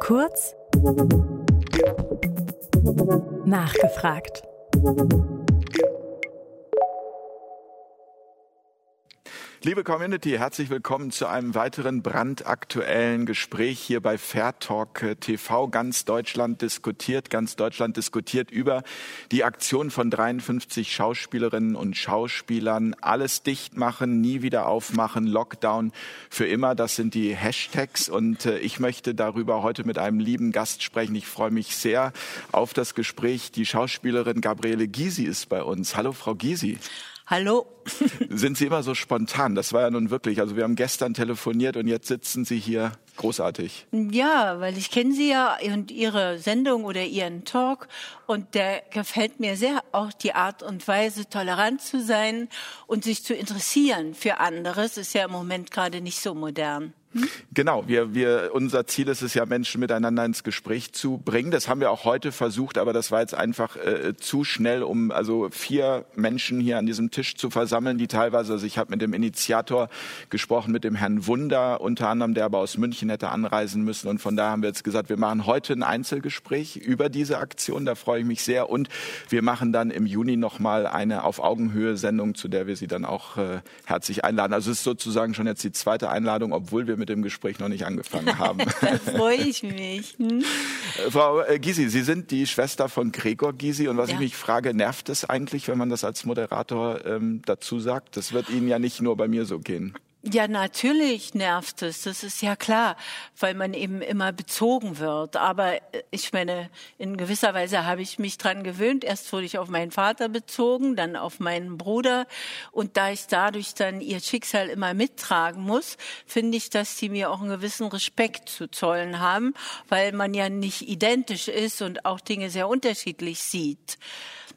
Kurz nachgefragt. Liebe Community, herzlich willkommen zu einem weiteren brandaktuellen Gespräch hier bei Fair Talk TV. Ganz Deutschland diskutiert, ganz Deutschland diskutiert über die Aktion von 53 Schauspielerinnen und Schauspielern. Alles dicht machen, nie wieder aufmachen, Lockdown für immer. Das sind die Hashtags und äh, ich möchte darüber heute mit einem lieben Gast sprechen. Ich freue mich sehr auf das Gespräch. Die Schauspielerin Gabriele Gysi ist bei uns. Hallo, Frau Gysi. Hallo. Sind Sie immer so spontan? Das war ja nun wirklich, also wir haben gestern telefoniert und jetzt sitzen Sie hier großartig. Ja, weil ich kenne Sie ja und Ihre Sendung oder Ihren Talk und der gefällt mir sehr, auch die Art und Weise, tolerant zu sein und sich zu interessieren für anderes, ist ja im Moment gerade nicht so modern. Genau, wir, wir, unser Ziel ist es ja, Menschen miteinander ins Gespräch zu bringen. Das haben wir auch heute versucht, aber das war jetzt einfach äh, zu schnell, um also vier Menschen hier an diesem Tisch zu versammeln, die teilweise, also ich habe mit dem Initiator gesprochen, mit dem Herrn Wunder unter anderem, der aber aus München hätte anreisen müssen. Und von daher haben wir jetzt gesagt, wir machen heute ein Einzelgespräch über diese Aktion. Da freue ich mich sehr. Und wir machen dann im Juni nochmal eine auf Augenhöhe Sendung, zu der wir Sie dann auch äh, herzlich einladen. Also es ist sozusagen schon jetzt die zweite Einladung, obwohl wir mit dem Gespräch noch nicht angefangen haben. da freue ich mich. Hm? Äh, Frau äh, Gysi, Sie sind die Schwester von Gregor Gysi und was ja. ich mich frage, nervt es eigentlich, wenn man das als Moderator ähm, dazu sagt? Das wird Ihnen ja nicht nur bei mir so gehen. Ja, natürlich nervt es, das ist ja klar, weil man eben immer bezogen wird. Aber äh, ich meine, in gewisser Weise habe ich mich dran gewöhnt. Erst wurde ich auf meinen Vater bezogen, dann auf meinen Bruder. Und da ich dadurch dann ihr Schicksal immer mittragen muss, finde ich, dass sie mir auch einen gewissen Respekt zu zollen haben, weil man ja nicht identisch ist und auch Dinge sehr unterschiedlich sieht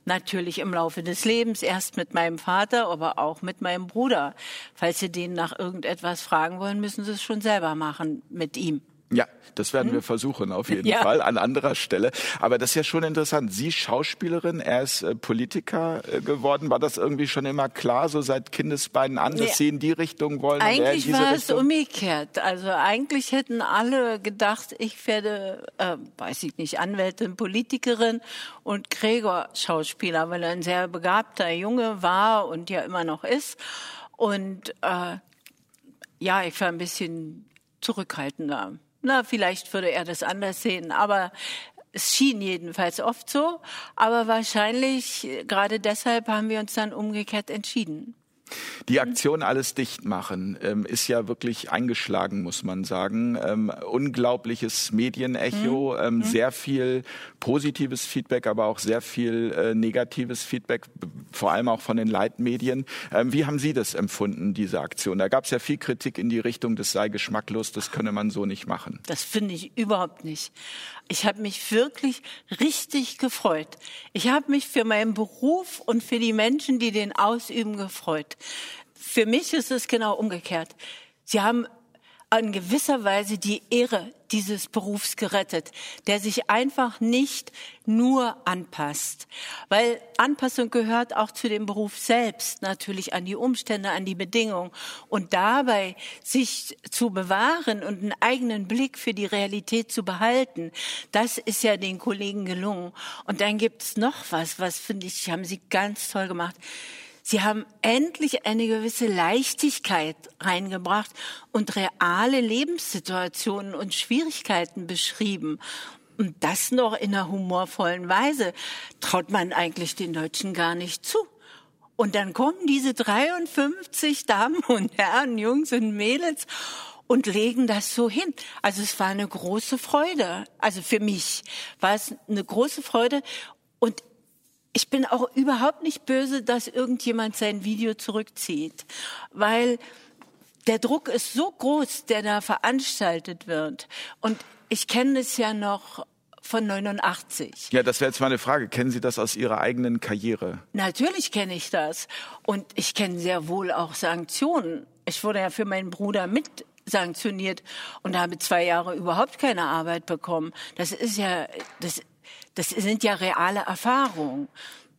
natürlich im Laufe des Lebens, erst mit meinem Vater, aber auch mit meinem Bruder. Falls Sie den nach irgendetwas fragen wollen, müssen Sie es schon selber machen mit ihm. Ja, das werden wir hm? versuchen auf jeden ja. Fall an anderer Stelle. Aber das ist ja schon interessant. Sie Schauspielerin, er ist äh, Politiker äh, geworden. War das irgendwie schon immer klar, so seit Kindesbeinen an, dass nee. Sie in die Richtung wollen? Eigentlich war es umgekehrt. Also eigentlich hätten alle gedacht, ich werde, äh, weiß ich nicht, Anwältin, Politikerin und Gregor Schauspieler, weil er ein sehr begabter Junge war und ja immer noch ist. Und äh, ja, ich war ein bisschen zurückhaltender. Na, vielleicht würde er das anders sehen, aber es schien jedenfalls oft so. Aber wahrscheinlich, gerade deshalb haben wir uns dann umgekehrt entschieden. Die Aktion Alles dicht machen ähm, ist ja wirklich eingeschlagen, muss man sagen. Ähm, unglaubliches Medienecho, mhm. ähm, mhm. sehr viel positives Feedback, aber auch sehr viel äh, negatives Feedback, vor allem auch von den Leitmedien. Ähm, wie haben Sie das empfunden, diese Aktion? Da gab es ja viel Kritik in die Richtung, das sei geschmacklos, das könne man so nicht machen. Das finde ich überhaupt nicht. Ich habe mich wirklich richtig gefreut. Ich habe mich für meinen Beruf und für die Menschen, die den ausüben, gefreut. Für mich ist es genau umgekehrt. Sie haben in gewisser Weise die Ehre dieses Berufs gerettet, der sich einfach nicht nur anpasst. Weil Anpassung gehört auch zu dem Beruf selbst, natürlich an die Umstände, an die Bedingungen. Und dabei sich zu bewahren und einen eigenen Blick für die Realität zu behalten, das ist ja den Kollegen gelungen. Und dann gibt's noch was, was finde ich, haben sie ganz toll gemacht. Sie haben endlich eine gewisse Leichtigkeit reingebracht und reale Lebenssituationen und Schwierigkeiten beschrieben. Und das noch in einer humorvollen Weise traut man eigentlich den Deutschen gar nicht zu. Und dann kommen diese 53 Damen und Herren, Jungs und Mädels und legen das so hin. Also es war eine große Freude. Also für mich war es eine große Freude. Ich bin auch überhaupt nicht böse, dass irgendjemand sein Video zurückzieht, weil der Druck ist so groß, der da veranstaltet wird. Und ich kenne es ja noch von 89. Ja, das wäre jetzt meine Frage. Kennen Sie das aus Ihrer eigenen Karriere? Natürlich kenne ich das. Und ich kenne sehr wohl auch Sanktionen. Ich wurde ja für meinen Bruder mit sanktioniert und habe zwei Jahre überhaupt keine Arbeit bekommen. Das ist ja, das das sind ja reale Erfahrungen.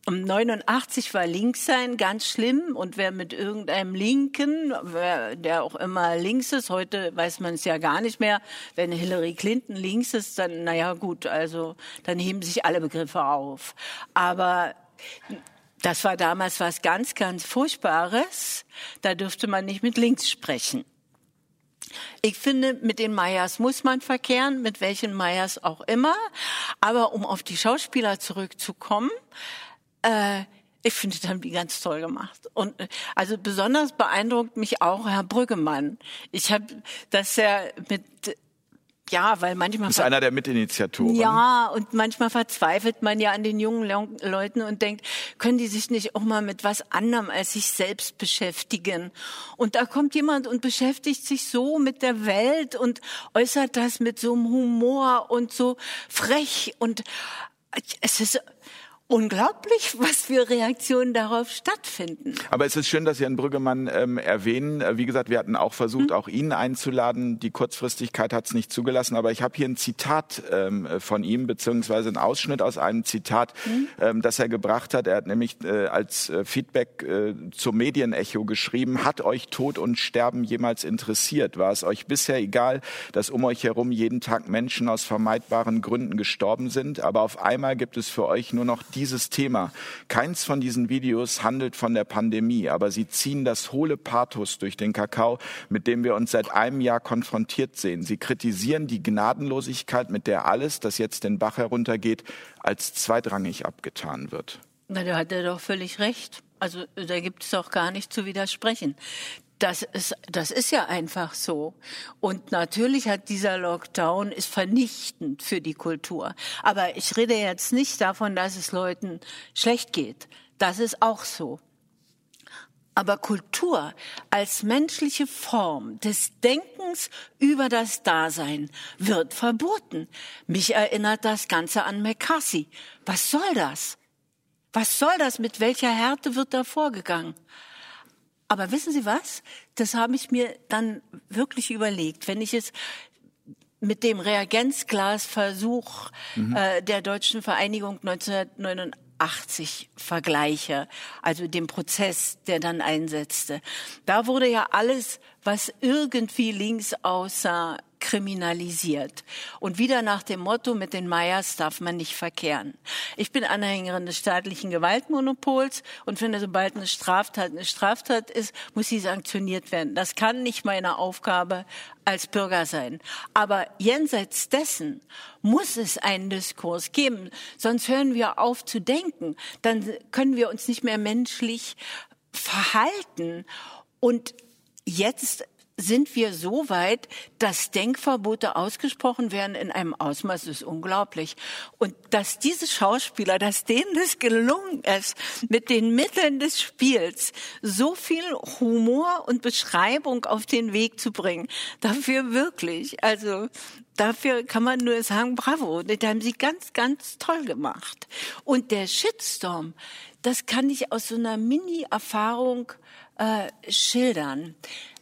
um 89 war links sein ganz schlimm und wer mit irgendeinem Linken, wer, der auch immer links ist, heute weiß man es ja gar nicht mehr, wenn Hillary Clinton links ist, dann, naja gut, also dann heben sich alle Begriffe auf. Aber das war damals was ganz, ganz Furchtbares. Da dürfte man nicht mit links sprechen. Ich finde, mit den Meyers muss man verkehren, mit welchen Meyers auch immer. Aber um auf die Schauspieler zurückzukommen, äh, ich finde dann wie ganz toll gemacht. Und äh, also besonders beeindruckt mich auch Herr Brüggemann. Ich habe das ja mit ja, weil manchmal. Das ist einer der Mitinitiatoren. Ja, und manchmal verzweifelt man ja an den jungen Leuten und denkt, können die sich nicht auch mal mit was anderem als sich selbst beschäftigen? Und da kommt jemand und beschäftigt sich so mit der Welt und äußert das mit so einem Humor und so frech und es ist unglaublich, was für Reaktionen darauf stattfinden. Aber es ist schön, dass Sie Herrn Brüggemann ähm, erwähnen. Äh, wie gesagt, wir hatten auch versucht, hm. auch ihn einzuladen. Die Kurzfristigkeit hat es nicht zugelassen. Aber ich habe hier ein Zitat ähm, von ihm, beziehungsweise ein Ausschnitt aus einem Zitat, hm. ähm, das er gebracht hat. Er hat nämlich äh, als äh, Feedback äh, zum Medienecho geschrieben, hat euch Tod und Sterben jemals interessiert? War es euch bisher egal, dass um euch herum jeden Tag Menschen aus vermeidbaren Gründen gestorben sind? Aber auf einmal gibt es für euch nur noch dieses Thema. Keins von diesen Videos handelt von der Pandemie, aber sie ziehen das hohle Pathos durch den Kakao, mit dem wir uns seit einem Jahr konfrontiert sehen. Sie kritisieren die Gnadenlosigkeit, mit der alles, das jetzt den Bach heruntergeht, als zweitrangig abgetan wird. Na, da hat er doch völlig recht. Also da gibt es auch gar nicht zu widersprechen. Das ist, das ist ja einfach so. Und natürlich hat dieser Lockdown ist vernichtend für die Kultur. Aber ich rede jetzt nicht davon, dass es Leuten schlecht geht. Das ist auch so. Aber Kultur als menschliche Form des Denkens über das Dasein wird verboten. Mich erinnert das Ganze an McCarthy. Was soll das? Was soll das? Mit welcher Härte wird da vorgegangen? Aber wissen Sie was? Das habe ich mir dann wirklich überlegt. Wenn ich es mit dem Reagenzglasversuch mhm. äh, der Deutschen Vereinigung 1989 vergleiche, also dem Prozess, der dann einsetzte. Da wurde ja alles, was irgendwie links aussah, kriminalisiert. Und wieder nach dem Motto, mit den Meyers darf man nicht verkehren. Ich bin Anhängerin des staatlichen Gewaltmonopols und finde, sobald eine Straftat eine Straftat ist, muss sie sanktioniert werden. Das kann nicht meine Aufgabe als Bürger sein. Aber jenseits dessen muss es einen Diskurs geben. Sonst hören wir auf zu denken. Dann können wir uns nicht mehr menschlich verhalten. Und jetzt sind wir so weit, dass Denkverbote ausgesprochen werden in einem Ausmaß, ist unglaublich. Und dass diese Schauspieler, dass denen das gelungen ist, mit den Mitteln des Spiels so viel Humor und Beschreibung auf den Weg zu bringen, dafür wirklich, also dafür kann man nur sagen, bravo, das haben sie ganz, ganz toll gemacht. Und der Shitstorm, das kann ich aus so einer Mini-Erfahrung äh, schildern.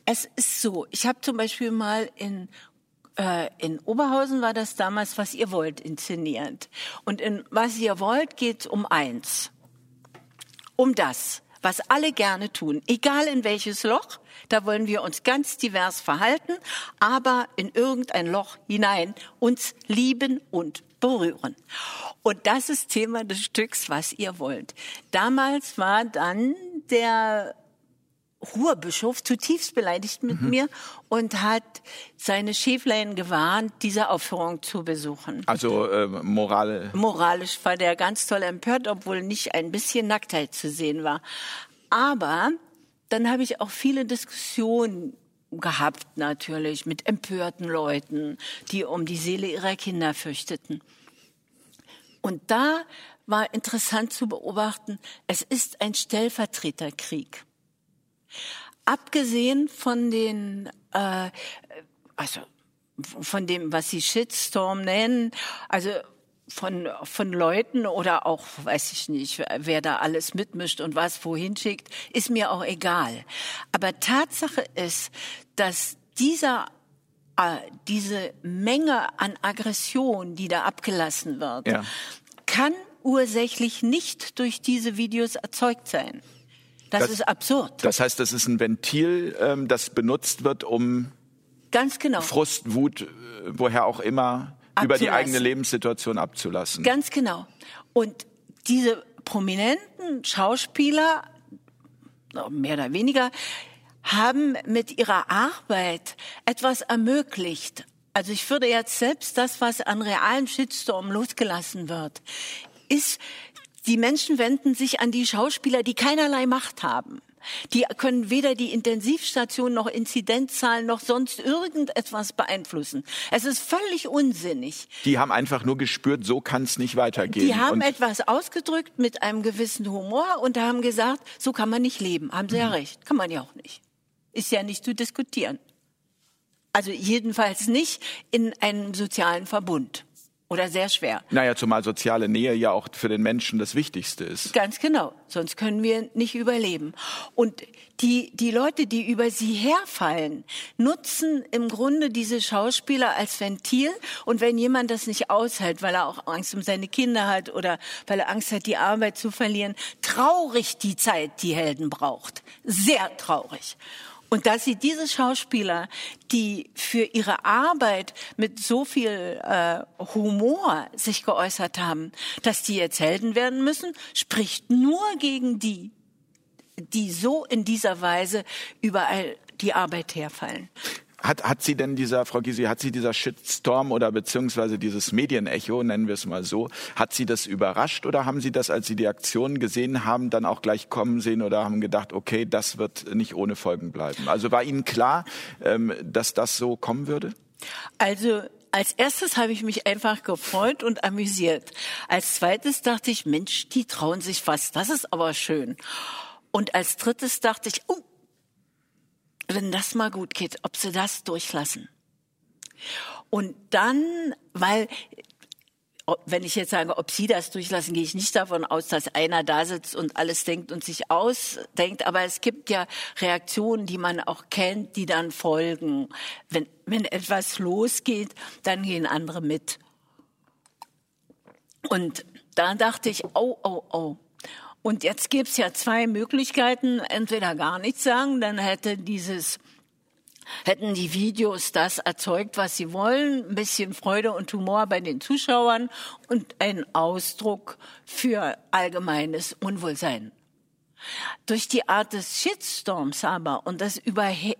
Es ist so, ich habe zum Beispiel mal in äh, in Oberhausen war das damals, was ihr wollt, inszeniert. Und in was ihr wollt geht um eins. Um das, was alle gerne tun, egal in welches Loch, da wollen wir uns ganz divers verhalten, aber in irgendein Loch hinein uns lieben und berühren. Und das ist Thema des Stücks, was ihr wollt. Damals war dann der Ruhrbischof zutiefst beleidigt mit mhm. mir und hat seine Schäflein gewarnt, diese Aufführung zu besuchen. Also äh, moral moralisch war der ganz toll empört, obwohl nicht ein bisschen Nacktheit zu sehen war. Aber dann habe ich auch viele Diskussionen gehabt natürlich mit empörten Leuten, die um die Seele ihrer Kinder fürchteten. Und da war interessant zu beobachten, es ist ein Stellvertreterkrieg. Abgesehen von den, äh, also von dem, was Sie Shitstorm nennen, also von, von Leuten oder auch, weiß ich nicht, wer da alles mitmischt und was wohin schickt, ist mir auch egal. Aber Tatsache ist, dass dieser äh, diese Menge an Aggression, die da abgelassen wird, ja. kann ursächlich nicht durch diese Videos erzeugt sein. Das, das ist absurd. Das heißt, das ist ein Ventil, ähm, das benutzt wird, um Ganz genau. Frust, Wut, äh, woher auch immer, Abzulassen. über die eigene Lebenssituation abzulassen. Ganz genau. Und diese prominenten Schauspieler, mehr oder weniger, haben mit ihrer Arbeit etwas ermöglicht. Also ich würde jetzt selbst das, was an realen Shitstorm losgelassen wird, ist, die Menschen wenden sich an die Schauspieler, die keinerlei Macht haben. Die können weder die Intensivstation noch Inzidenzzahlen noch sonst irgendetwas beeinflussen. Es ist völlig unsinnig. Die haben einfach nur gespürt, so kann es nicht weitergehen. Die haben und etwas ausgedrückt mit einem gewissen Humor und haben gesagt, so kann man nicht leben. Haben sie mhm. ja recht. Kann man ja auch nicht. Ist ja nicht zu diskutieren. Also jedenfalls nicht in einem sozialen Verbund. Oder sehr schwer. Naja, zumal soziale Nähe ja auch für den Menschen das Wichtigste ist. Ganz genau. Sonst können wir nicht überleben. Und die, die Leute, die über sie herfallen, nutzen im Grunde diese Schauspieler als Ventil. Und wenn jemand das nicht aushält, weil er auch Angst um seine Kinder hat oder weil er Angst hat, die Arbeit zu verlieren, traurig die Zeit, die Helden braucht. Sehr traurig. Und dass sie diese Schauspieler, die für ihre Arbeit mit so viel äh, Humor sich geäußert haben, dass die jetzt Helden werden müssen, spricht nur gegen die, die so in dieser Weise überall die Arbeit herfallen. Hat, hat sie denn dieser, Frau Gysi, hat sie dieser Shitstorm oder beziehungsweise dieses Medienecho, nennen wir es mal so, hat sie das überrascht oder haben Sie das, als Sie die Aktion gesehen haben, dann auch gleich kommen sehen oder haben gedacht, okay, das wird nicht ohne Folgen bleiben? Also war Ihnen klar, ähm, dass das so kommen würde? Also als erstes habe ich mich einfach gefreut und amüsiert. Als zweites dachte ich, Mensch, die trauen sich was, das ist aber schön. Und als drittes dachte ich, oh, wenn das mal gut geht, ob sie das durchlassen. Und dann, weil wenn ich jetzt sage, ob Sie das durchlassen, gehe ich nicht davon aus, dass einer da sitzt und alles denkt und sich ausdenkt. Aber es gibt ja Reaktionen, die man auch kennt, die dann folgen. Wenn, wenn etwas losgeht, dann gehen andere mit. Und da dachte ich, oh, oh, oh, und jetzt gibt's ja zwei Möglichkeiten. Entweder gar nichts sagen, dann hätte dieses hätten die Videos das erzeugt, was sie wollen, ein bisschen Freude und Humor bei den Zuschauern und ein Ausdruck für allgemeines Unwohlsein. Durch die Art des Shitstorms aber und das Überhe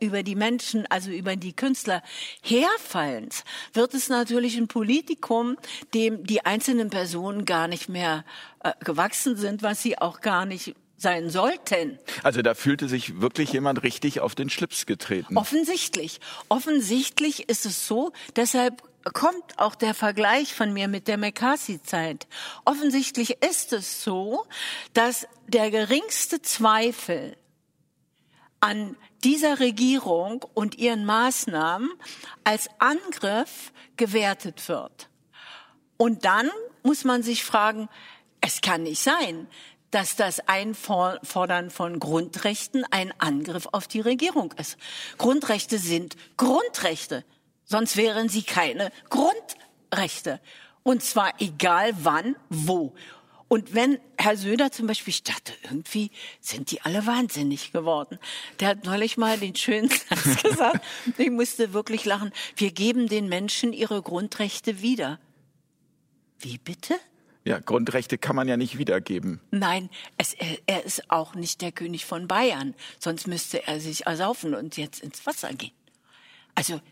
über die Menschen, also über die Künstler herfallens, wird es natürlich ein Politikum, dem die einzelnen Personen gar nicht mehr äh, gewachsen sind, was sie auch gar nicht sein sollten. Also da fühlte sich wirklich jemand richtig auf den Schlips getreten. Offensichtlich. Offensichtlich ist es so, deshalb kommt auch der Vergleich von mir mit der McCarthy-Zeit. Offensichtlich ist es so, dass der geringste Zweifel an dieser Regierung und ihren Maßnahmen als Angriff gewertet wird. Und dann muss man sich fragen, es kann nicht sein, dass das Einfordern von Grundrechten ein Angriff auf die Regierung ist. Grundrechte sind Grundrechte, sonst wären sie keine Grundrechte. Und zwar egal wann, wo. Und wenn Herr Söder zum Beispiel, ich dachte, irgendwie sind die alle wahnsinnig geworden. Der hat neulich mal den schönen Satz gesagt, ich musste wirklich lachen, wir geben den Menschen ihre Grundrechte wieder. Wie bitte? Ja, Grundrechte kann man ja nicht wiedergeben. Nein, es, er, er ist auch nicht der König von Bayern. Sonst müsste er sich ersaufen und jetzt ins Wasser gehen. Also,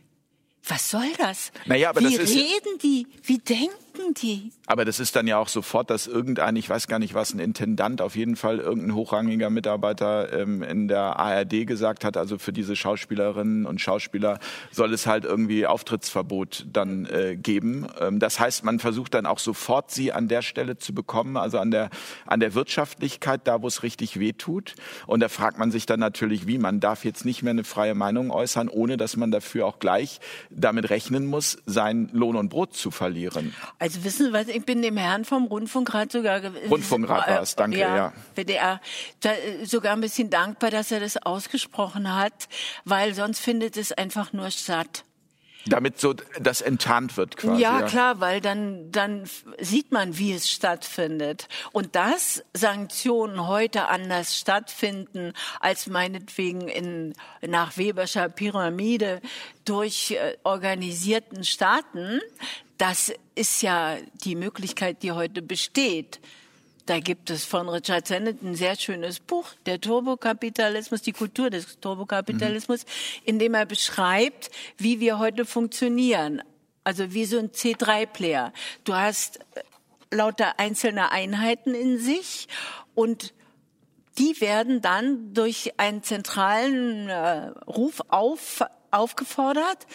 was soll das? Naja, aber Wie das ist, reden die? Wie denken die? Aber das ist dann ja auch sofort, dass irgendein, ich weiß gar nicht was, ein Intendant, auf jeden Fall irgendein hochrangiger Mitarbeiter ähm, in der ARD gesagt hat, also für diese Schauspielerinnen und Schauspieler soll es halt irgendwie Auftrittsverbot dann äh, geben. Ähm, das heißt, man versucht dann auch sofort, sie an der Stelle zu bekommen, also an der, an der Wirtschaftlichkeit, da wo es richtig weh tut. Und da fragt man sich dann natürlich, wie, man darf jetzt nicht mehr eine freie Meinung äußern, ohne dass man dafür auch gleich damit rechnen muss, sein Lohn und Brot zu verlieren. Also wissen Sie was, ich bin dem Herrn vom Rundfunkrat sogar... Rundfunkrat war es, danke, ja. ja. WDR, äh, sogar ein bisschen dankbar, dass er das ausgesprochen hat, weil sonst findet es einfach nur statt. Damit so das enttarnt wird quasi. Ja, ja, klar, weil dann, dann sieht man, wie es stattfindet. Und dass Sanktionen heute anders stattfinden als meinetwegen in, nach Weberscher Pyramide durch äh, organisierten Staaten, das ist ja die Möglichkeit, die heute besteht. Da gibt es von Richard Sennett ein sehr schönes Buch, der Turbokapitalismus, die Kultur des Turbokapitalismus, mhm. in dem er beschreibt, wie wir heute funktionieren. Also wie so ein C3-Player. Du hast lauter einzelne Einheiten in sich und die werden dann durch einen zentralen äh, Ruf auf, aufgefordert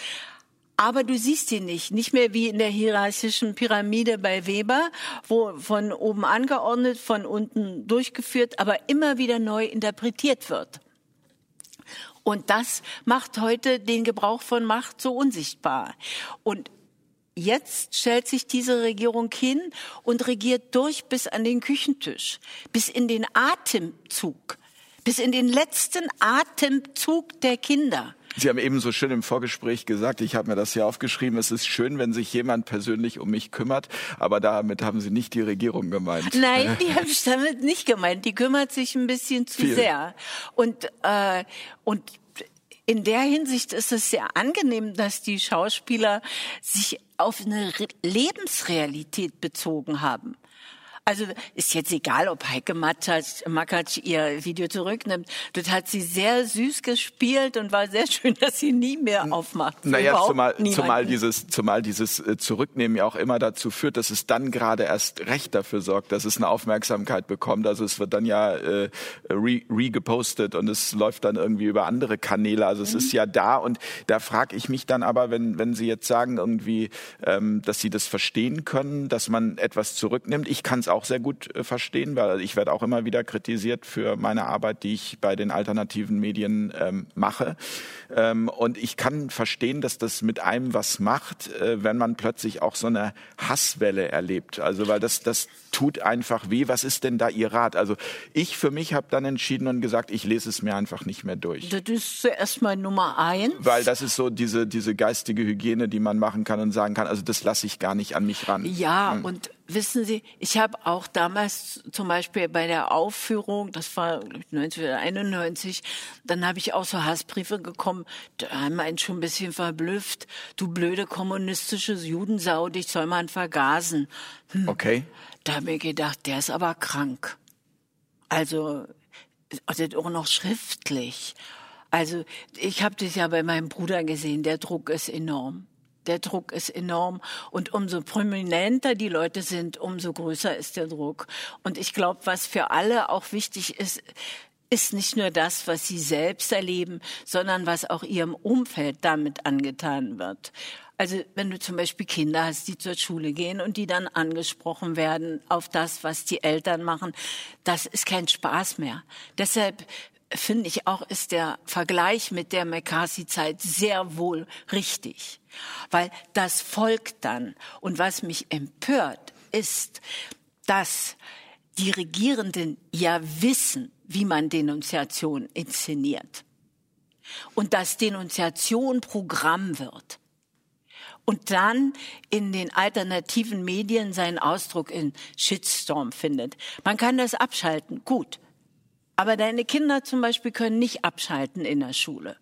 aber du siehst ihn nicht. Nicht mehr wie in der hierarchischen Pyramide bei Weber, wo von oben angeordnet, von unten durchgeführt, aber immer wieder neu interpretiert wird. Und das macht heute den Gebrauch von Macht so unsichtbar. Und Jetzt stellt sich diese Regierung hin und regiert durch bis an den Küchentisch, bis in den Atemzug, bis in den letzten Atemzug der Kinder. Sie haben eben so schön im Vorgespräch gesagt, ich habe mir das hier aufgeschrieben, es ist schön, wenn sich jemand persönlich um mich kümmert, aber damit haben Sie nicht die Regierung gemeint. Nein, die habe ich damit nicht gemeint. Die kümmert sich ein bisschen zu Viel. sehr. Und, äh, und in der Hinsicht ist es sehr angenehm, dass die Schauspieler sich auf eine Lebensrealität bezogen haben. Also ist jetzt egal, ob Heike Makatsch ihr Video zurücknimmt. Das hat sie sehr süß gespielt und war sehr schön, dass sie nie mehr aufmacht. Naja, zumal, zumal dieses, zumal dieses äh, Zurücknehmen ja auch immer dazu führt, dass es dann gerade erst recht dafür sorgt, dass es eine Aufmerksamkeit bekommt. Also es wird dann ja äh, re, re und es läuft dann irgendwie über andere Kanäle. Also es mhm. ist ja da und da frage ich mich dann aber, wenn, wenn Sie jetzt sagen irgendwie, ähm, dass Sie das verstehen können, dass man etwas zurücknimmt. Ich kann es auch sehr gut äh, verstehen, weil ich werde auch immer wieder kritisiert für meine Arbeit, die ich bei den alternativen Medien ähm, mache. Ähm, und ich kann verstehen, dass das mit einem was macht, äh, wenn man plötzlich auch so eine Hasswelle erlebt. Also weil das, das tut einfach weh. Was ist denn da Ihr Rat? Also ich für mich habe dann entschieden und gesagt, ich lese es mir einfach nicht mehr durch. Das ist zuerst mal Nummer eins. Weil das ist so diese, diese geistige Hygiene, die man machen kann und sagen kann, also das lasse ich gar nicht an mich ran. Ja, hm. und Wissen Sie, ich habe auch damals zum Beispiel bei der Aufführung, das war 1991, dann habe ich auch so Hassbriefe bekommen, da haben einen schon ein bisschen verblüfft. Du blöde kommunistische Judensau, dich soll man vergasen. Hm. Okay. Da habe ich gedacht, der ist aber krank. Also, also auch noch schriftlich. Also ich habe das ja bei meinem Bruder gesehen, der Druck ist enorm. Der Druck ist enorm und umso prominenter die Leute sind, umso größer ist der Druck. Und ich glaube, was für alle auch wichtig ist, ist nicht nur das, was sie selbst erleben, sondern was auch ihrem Umfeld damit angetan wird. Also wenn du zum Beispiel Kinder hast, die zur Schule gehen und die dann angesprochen werden auf das, was die Eltern machen, das ist kein Spaß mehr. Deshalb finde ich auch, ist der Vergleich mit der McCarthy-Zeit sehr wohl richtig. Weil das folgt dann. Und was mich empört, ist, dass die Regierenden ja wissen, wie man Denunziation inszeniert. Und dass Denunziation Programm wird. Und dann in den alternativen Medien seinen Ausdruck in Shitstorm findet. Man kann das abschalten, gut. Aber deine Kinder zum Beispiel können nicht abschalten in der Schule,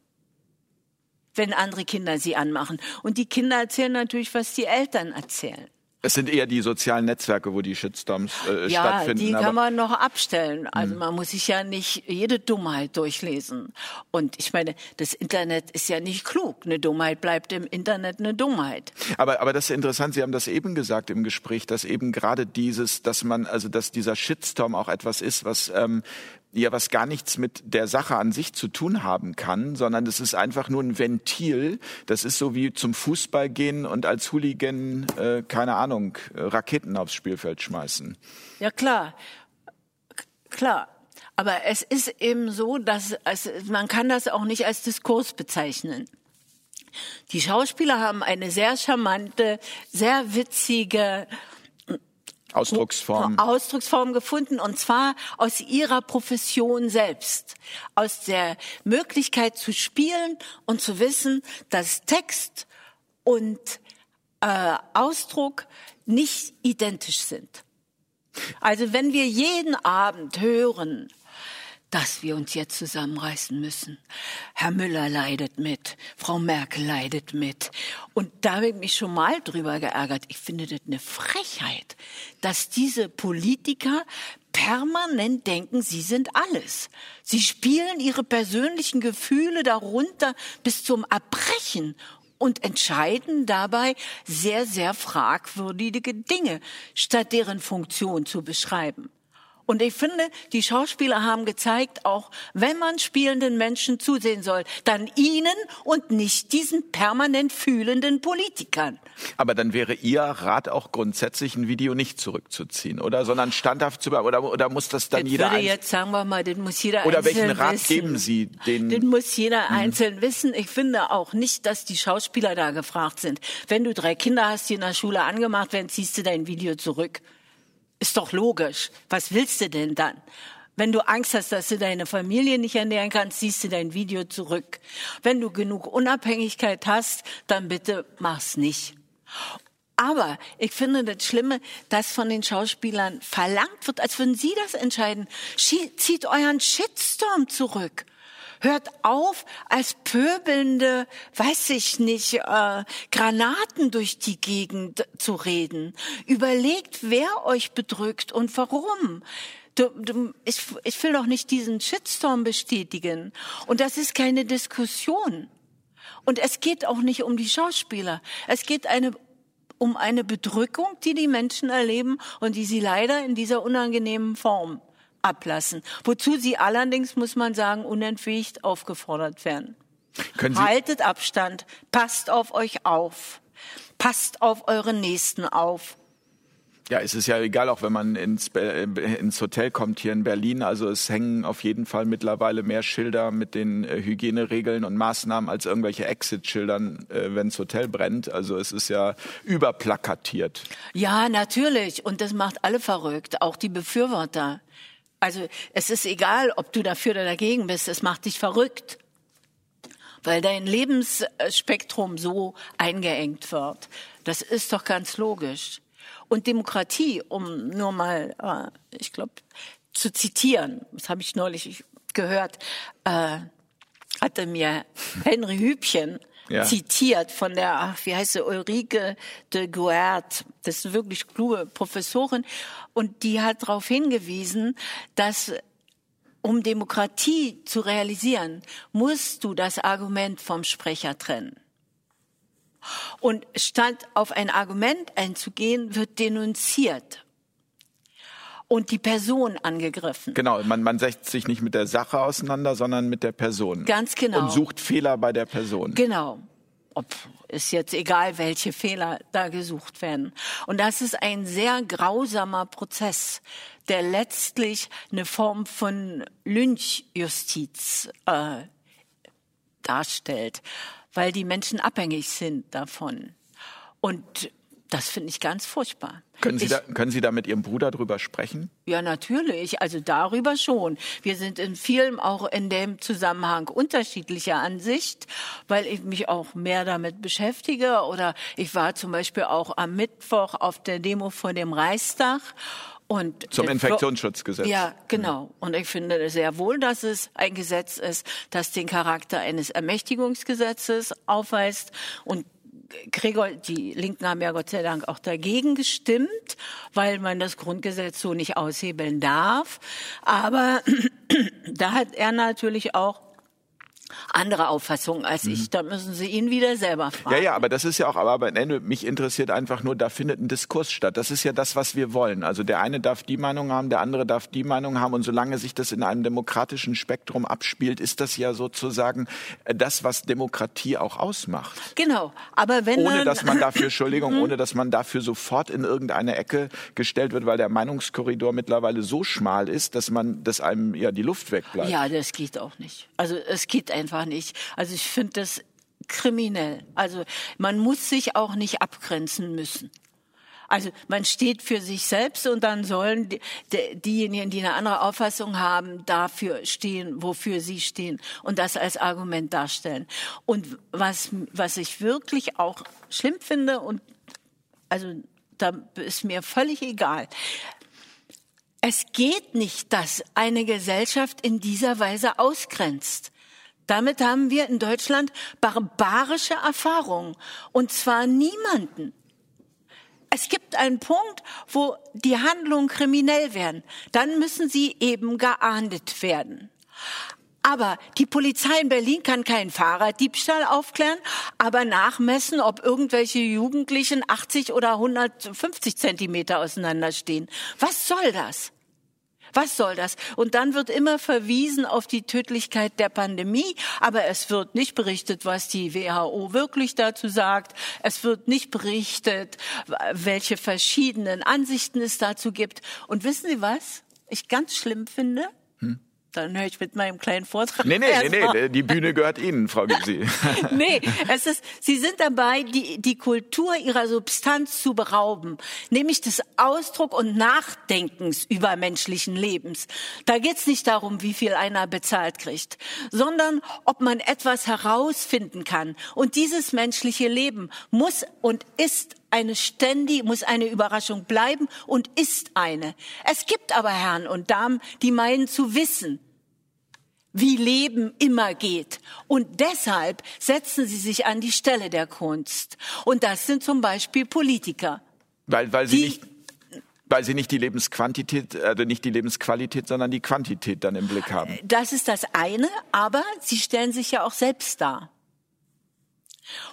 wenn andere Kinder sie anmachen. Und die Kinder erzählen natürlich, was die Eltern erzählen. Es sind eher die sozialen Netzwerke, wo die Shitstorms äh, ja, stattfinden. Ja, die kann man noch abstellen. Also mhm. man muss sich ja nicht jede Dummheit durchlesen. Und ich meine, das Internet ist ja nicht klug. Eine Dummheit bleibt im Internet eine Dummheit. Aber, aber das ist interessant. Sie haben das eben gesagt im Gespräch, dass eben gerade dieses, dass man, also dass dieser Shitstorm auch etwas ist, was ähm, ja was gar nichts mit der Sache an sich zu tun haben kann, sondern das ist einfach nur ein Ventil. Das ist so wie zum Fußball gehen und als Hooligan, äh, keine Ahnung, Raketen aufs Spielfeld schmeißen. Ja klar, klar. Aber es ist eben so, dass es, man kann das auch nicht als Diskurs bezeichnen. Die Schauspieler haben eine sehr charmante, sehr witzige Ausdrucksform. Ausdrucksform gefunden und zwar aus ihrer Profession selbst, aus der Möglichkeit zu spielen und zu wissen, dass Text und äh, Ausdruck nicht identisch sind. Also wenn wir jeden Abend hören, dass wir uns jetzt zusammenreißen müssen. Herr Müller leidet mit, Frau Merkel leidet mit. Und da habe ich mich schon mal drüber geärgert. Ich finde das eine Frechheit, dass diese Politiker permanent denken, sie sind alles. Sie spielen ihre persönlichen Gefühle darunter bis zum Erbrechen und entscheiden dabei sehr, sehr fragwürdige Dinge, statt deren Funktion zu beschreiben. Und ich finde, die Schauspieler haben gezeigt, auch wenn man spielenden Menschen zusehen soll, dann ihnen und nicht diesen permanent fühlenden Politikern. Aber dann wäre Ihr Rat auch grundsätzlich, ein Video nicht zurückzuziehen, oder? Sondern standhaft zu bleiben. Oder, oder muss das dann das jeder würde jetzt sagen wir mal, das muss jeder Oder welchen Rat wissen. geben Sie den? Das muss jeder einzeln wissen. Ich finde auch nicht, dass die Schauspieler da gefragt sind. Wenn du drei Kinder hast, die in der Schule angemacht werden, ziehst du dein Video zurück. Ist doch logisch. Was willst du denn dann? Wenn du Angst hast, dass du deine Familie nicht ernähren kannst, ziehst du dein Video zurück. Wenn du genug Unabhängigkeit hast, dann bitte mach's nicht. Aber ich finde das Schlimme, dass von den Schauspielern verlangt wird, als würden sie das entscheiden. Zieht euren Shitstorm zurück. Hört auf, als pöbelnde, weiß ich nicht, äh, Granaten durch die Gegend zu reden. Überlegt, wer euch bedrückt und warum. Du, du, ich, ich will doch nicht diesen Shitstorm bestätigen. Und das ist keine Diskussion. Und es geht auch nicht um die Schauspieler. Es geht eine, um eine Bedrückung, die die Menschen erleben und die sie leider in dieser unangenehmen Form ablassen. Wozu sie allerdings, muss man sagen, unentwegt aufgefordert werden. Haltet Abstand, passt auf euch auf, passt auf euren Nächsten auf. ja, es ist ja egal, auch wenn man ins, äh, ins Hotel kommt hier in Berlin. Also es hängen auf jeden Fall mittlerweile mehr Schilder mit den äh, Hygieneregeln und Maßnahmen als irgendwelche Exit-Schildern, äh, wenn das Hotel brennt. Also es ist ja überplakatiert. Ja, natürlich. Und das macht alle verrückt, auch die Befürworter. Also es ist egal, ob du dafür oder dagegen bist, es macht dich verrückt. Weil dein Lebensspektrum so eingeengt wird. Das ist doch ganz logisch. Und Demokratie, um nur mal, äh, ich glaube, zu zitieren, das habe ich neulich gehört, äh, hatte mir Henry Hübchen Ja. zitiert von der, ach, wie heißt sie, Ulrike de Guert. Das ist wirklich kluge Professorin. Und die hat darauf hingewiesen, dass um Demokratie zu realisieren, musst du das Argument vom Sprecher trennen. Und statt auf ein Argument einzugehen, wird denunziert und die Person angegriffen. Genau, man, man setzt sich nicht mit der Sache auseinander, sondern mit der Person. Ganz genau. Und sucht Fehler bei der Person. Genau. Ob, ist jetzt egal, welche Fehler da gesucht werden. Und das ist ein sehr grausamer Prozess, der letztlich eine Form von Lynchjustiz äh, darstellt, weil die Menschen abhängig sind davon. Und das finde ich ganz furchtbar. Können Sie, ich, da, können Sie da mit Ihrem Bruder drüber sprechen? ja, natürlich. Also darüber schon. Wir sind in vielen auch in dem Zusammenhang unterschiedlicher Ansicht, weil ich mich auch mehr damit beschäftige. Oder ich war zum Beispiel auch am Mittwoch auf der Demo vor dem Reichstag. Und Zum es- Infektionsschutzgesetz. Ja, genau. Und ich finde sehr wohl, dass es ein Gesetz ist, das den Charakter eines Ermächtigungsgesetzes aufweist. Und Gregor, die Linken haben ja Gott sei Dank auch dagegen gestimmt, weil man das Grundgesetz so nicht aushebeln darf. Aber da hat er natürlich auch andere Auffassungen als ich. Da müssen Sie ihn wieder selber fragen. Ja, ja, aber das ist ja auch, aber, aber Ende, mich interessiert einfach nur, da findet ein Diskurs statt. Das ist ja das, was wir wollen. Also der eine darf die Meinung haben, der andere darf die Meinung haben. Und solange sich das in einem demokratischen Spektrum abspielt, ist das ja sozusagen äh, das, was Demokratie auch ausmacht. Genau. Aber wenn Ohne man, dass man dafür, Entschuldigung, ohne dass man dafür sofort in irgendeine Ecke gestellt wird, weil der Meinungskorridor mittlerweile so schmal ist, dass man, dass einem ja die Luft wegbleibt. Ja, das geht auch nicht. Also es geht einfach nicht. Also ich finde das kriminell. Also man muss sich auch nicht abgrenzen müssen. Also man steht für sich selbst und dann sollen die, die, diejenigen, die eine andere Auffassung haben, dafür stehen, wofür sie stehen und das als Argument darstellen. Und was, was ich wirklich auch schlimm finde und also da ist mir völlig egal. Es geht nicht, dass eine Gesellschaft in dieser Weise ausgrenzt. Damit haben wir in Deutschland barbarische Erfahrungen. Und zwar niemanden. Es gibt einen Punkt, wo die Handlungen kriminell werden. Dann müssen sie eben geahndet werden. Aber die Polizei in Berlin kann keinen Fahrraddiebstahl aufklären, aber nachmessen, ob irgendwelche Jugendlichen 80 oder 150 Zentimeter auseinanderstehen. Was soll das? Was soll das? Und dann wird immer verwiesen auf die Tödlichkeit der Pandemie, aber es wird nicht berichtet, was die WHO wirklich dazu sagt. Es wird nicht berichtet, welche verschiedenen Ansichten es dazu gibt. Und wissen Sie was? Ich ganz schlimm finde, dann höre ich mit meinem kleinen Vortrag. Nee, nee, nee, nee, die Bühne gehört Ihnen, Frau Gysi. nee, es ist, Sie sind dabei, die, die Kultur ihrer Substanz zu berauben, nämlich des Ausdruck und Nachdenkens über menschlichen Lebens. Da geht's nicht darum, wie viel einer bezahlt kriegt, sondern ob man etwas herausfinden kann. Und dieses menschliche Leben muss und ist eine ständige, muss eine Überraschung bleiben und ist eine. Es gibt aber Herren und Damen, die meinen zu wissen, wie Leben immer geht. Und deshalb setzen sie sich an die Stelle der Kunst. Und das sind zum Beispiel Politiker. Weil, weil sie nicht weil sie nicht die Lebensquantität, also nicht die Lebensqualität, sondern die Quantität dann im Blick haben. Das ist das eine, aber sie stellen sich ja auch selbst dar.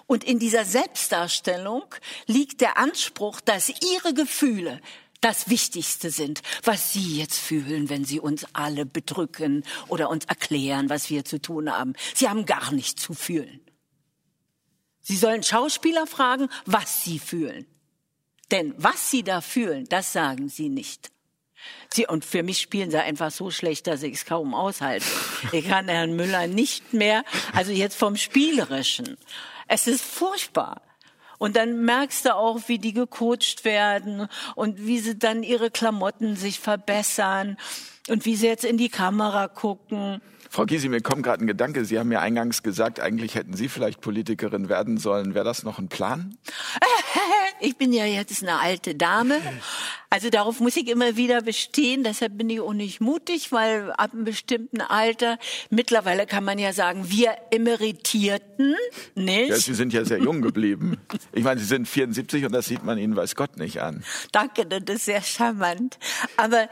Und in dieser Selbstdarstellung liegt der Anspruch, dass ihre Gefühle das Wichtigste sind, was Sie jetzt fühlen, wenn Sie uns alle bedrücken oder uns erklären, was wir zu tun haben. Sie haben gar nichts zu fühlen. Sie sollen Schauspieler fragen, was sie fühlen. Denn was sie da fühlen, das sagen sie nicht. Sie, und für mich spielen sie einfach so schlecht, dass ich es kaum aushalte. Ich kann Herrn Müller nicht mehr, also jetzt vom Spielerischen. Es ist furchtbar. Und dann merkst du auch, wie die gecoacht werden und wie sie dann ihre Klamotten sich verbessern und wie sie jetzt in die Kamera gucken. Frau Gysi, mir kommt gerade ein Gedanke. Sie haben mir eingangs gesagt, eigentlich hätten Sie vielleicht Politikerin werden sollen. Wäre das noch ein Plan? Ich bin ja jetzt eine alte Dame. Also darauf muss ich immer wieder bestehen. Deshalb bin ich auch nicht mutig, weil ab einem bestimmten Alter, mittlerweile kann man ja sagen, wir Emeritierten, nicht? Ja, Sie sind ja sehr jung geblieben. Ich meine, Sie sind 74 und das sieht man Ihnen weiß Gott nicht an. Danke, das ist sehr charmant. Aber,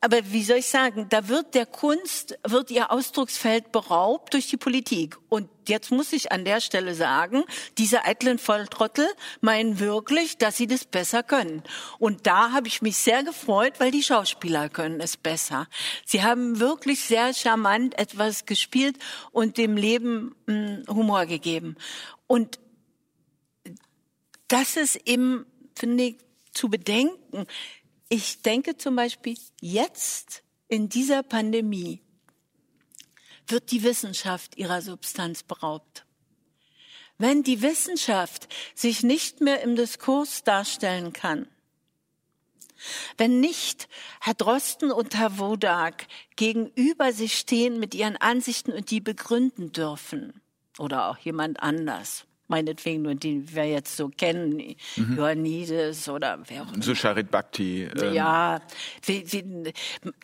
aber wie soll ich sagen, da wird der Kunst, wird ihr Ausdrucksfeld beraubt durch die Politik. Und jetzt muss ich an der Stelle sagen, diese eitlen Volltrottel meinen wirklich, dass sie das besser können. Und da habe ich mich sehr gefreut, weil die Schauspieler können es besser. Sie haben wirklich sehr charmant etwas gespielt und dem Leben mh, hm, Humor gegeben. Und das ist eben, finde ich, zu bedenken. Ich denke zum Beispiel jetzt in dieser Pandemie wird die Wissenschaft ihrer Substanz beraubt. Wenn die Wissenschaft sich nicht mehr im Diskurs darstellen kann, wenn nicht Herr Drosten und Herr Wodak gegenüber sich stehen mit ihren Ansichten und die begründen dürfen, oder auch jemand anders, meinetwegen nur die wir jetzt so kennen, mhm. Ioannidis oder wer auch immer. So Charit Bhakti. Ähm, ja. Wie, wie,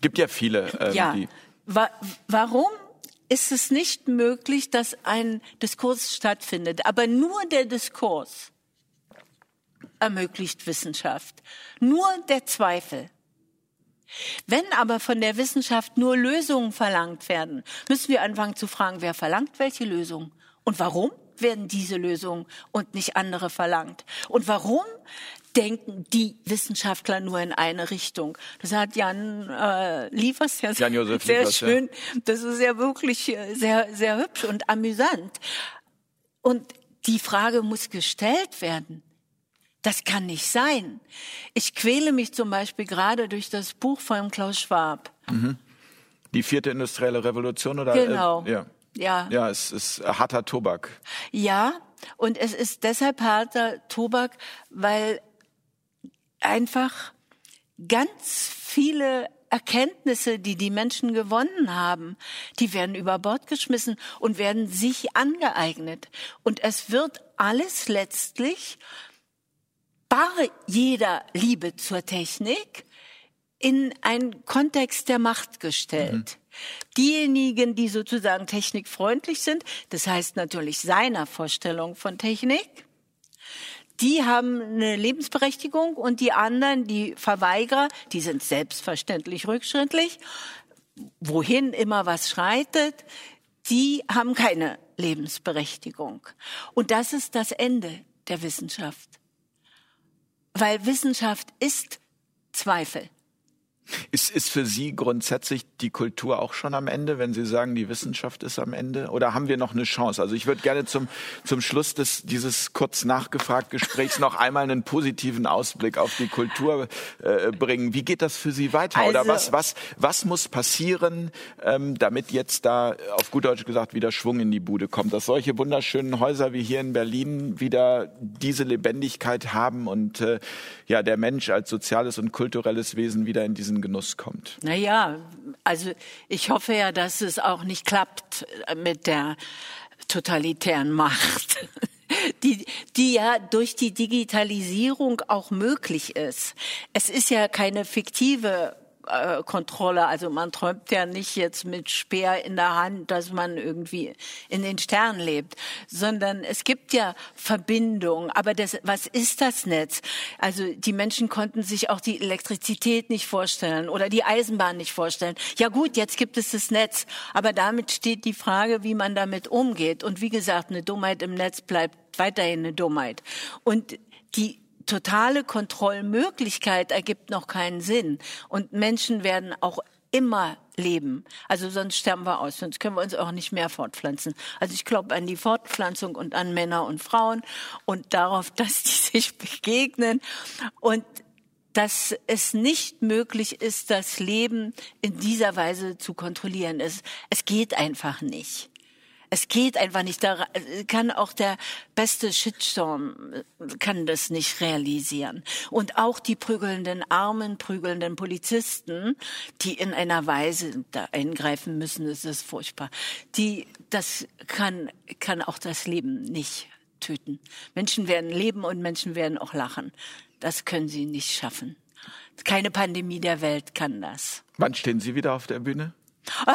gibt ja viele. Ähm, ja. Die Wa warum ist es nicht möglich, dass ein Diskurs stattfindet. Aber nur der Diskurs ermöglicht Wissenschaft. Nur der Zweifel. Wenn aber von der Wissenschaft nur Lösungen verlangt werden, müssen wir anfangen zu fragen, wer verlangt welche Lösung und warum werden diese Lösungen und nicht andere verlangt? Und warum denken die Wissenschaftler nur in eine Richtung. Das hat Jan äh, Liefers ja sehr, sehr schön. Ja. Das ist ja wirklich äh, sehr, sehr hübsch und amüsant. Und die Frage muss gestellt werden. Das kann nicht sein. Ich quäle mich zum Beispiel gerade durch das Buch von Klaus Schwab. Mhm. Die vierte industrielle Revolution oder? Genau. Äh, ja. Ja. Ja, es ist harter Tobak. Ja, und es ist deshalb harter Tobak, weil einfach ganz viele Erkenntnisse, die die Menschen gewonnen haben, die werden über Bord geschmissen und werden sich angeeignet. Und es wird alles letztlich bar jeder Liebe zur Technik in einen Kontext der Macht gestellt. Mhm. Diejenigen, die sozusagen technikfreundlich sind, das heißt natürlich seiner Vorstellung von Technik, die haben eine Lebensberechtigung und die anderen, die Verweigerer, die sind selbstverständlich rückschrittlich. Wohin immer was schreitet, die haben keine Lebensberechtigung. Und das ist das Ende der Wissenschaft. Weil Wissenschaft ist Zweifel. Ist, ist für Sie grundsätzlich die Kultur auch schon am Ende, wenn Sie sagen, die Wissenschaft ist am Ende? Oder haben wir noch eine Chance? Also ich würde gerne zum, zum Schluss des, dieses kurz nachgefragt Gesprächs noch einmal einen positiven Ausblick auf die Kultur äh, bringen. Wie geht das für Sie weiter? Also, Oder was, was, was muss passieren, ähm, damit jetzt da auf gut Deutsch gesagt wieder Schwung in die Bude kommt? Dass solche wunderschönen Häuser wie hier in Berlin wieder diese Lebendigkeit haben und äh, ja, der Mensch als soziales und kulturelles Wesen wieder in diesen Genuss kommt. Naja, also ich hoffe ja, dass es auch nicht klappt mit der totalitären Macht. Die, die ja durch die Digitalisierung auch möglich ist. Es ist ja keine fiktive äh, Kontrolle. Also man träumt ja nicht jetzt mit Speer in der Hand, dass man irgendwie in den Sternen lebt, sondern es gibt ja Verbindungen. Aber das, was ist das Netz? Also die Menschen konnten sich auch die Elektrizität nicht vorstellen oder die Eisenbahn nicht vorstellen. Ja gut, jetzt gibt es das Netz, aber damit steht die Frage, wie man damit umgeht. Und wie gesagt, eine Dummheit im Netz bleibt weiterhin eine Dummheit. Und die totale Kontrollmöglichkeit ergibt noch keinen Sinn. Und Menschen werden auch immer leben. Also sonst sterben wir aus, sonst können wir uns auch nicht mehr fortpflanzen. Also ich glaube an die Fortpflanzung und an Männer und Frauen und darauf, dass die sich begegnen und dass es nicht möglich ist, das Leben in dieser Weise zu kontrollieren. Es, es geht einfach nicht. Es geht einfach nicht. Da kann auch der beste Shitstorm kann das nicht realisieren. Und auch die prügelnden armen, prügelnden Polizisten, die in einer Weise da eingreifen müssen, das ist furchtbar. Die, das kann, kann auch das Leben nicht töten. Menschen werden leben und Menschen werden auch lachen. Das können sie nicht schaffen. Keine Pandemie der Welt kann das. Wann stehen Sie wieder auf der Bühne? Ah,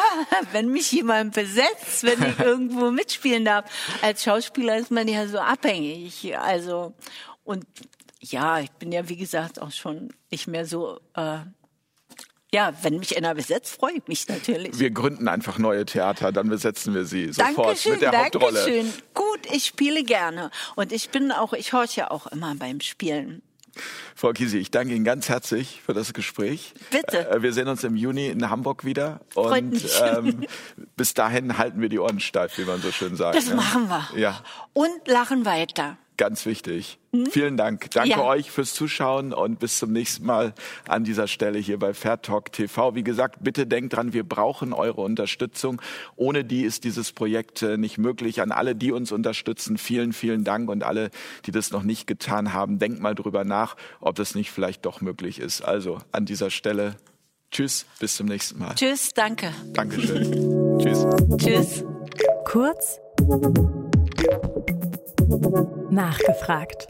wenn mich jemand besetzt, wenn ich irgendwo mitspielen darf. Als Schauspieler ist man ja so abhängig. Also, und ja, ich bin ja, wie gesagt, auch schon nicht mehr so, äh, ja, wenn mich einer besetzt, freue ich mich natürlich. Wir gründen einfach neue Theater, dann besetzen wir sie sofort Dankeschön, mit der Hauptrolle. Dankeschön. Gut, ich spiele gerne. Und ich bin auch, ich horche ja auch immer beim Spielen. Frau Kisi, ich danke Ihnen ganz herzlich für das Gespräch. Bitte. Äh, wir sehen uns im Juni in Hamburg wieder. Und ähm, bis dahin halten wir die Ohren steif, wie man so schön sagt. Das ne? machen wir. Ja. Und lachen weiter. Ganz wichtig. Mhm. Vielen Dank. Danke ja. euch fürs Zuschauen und bis zum nächsten Mal an dieser Stelle hier bei Fair Talk TV. Wie gesagt, bitte denkt dran, wir brauchen eure Unterstützung. Ohne die ist dieses Projekt äh, nicht möglich. An alle, die uns unterstützen, vielen, vielen Dank und alle, die das noch nicht getan haben, denkt mal drüber nach, ob das nicht vielleicht doch möglich ist. Also an dieser Stelle Tschüss, bis zum nächsten Mal. Tschüss, danke. Dankeschön. Tschüss. Tschüss. Kurz Nachgefragt.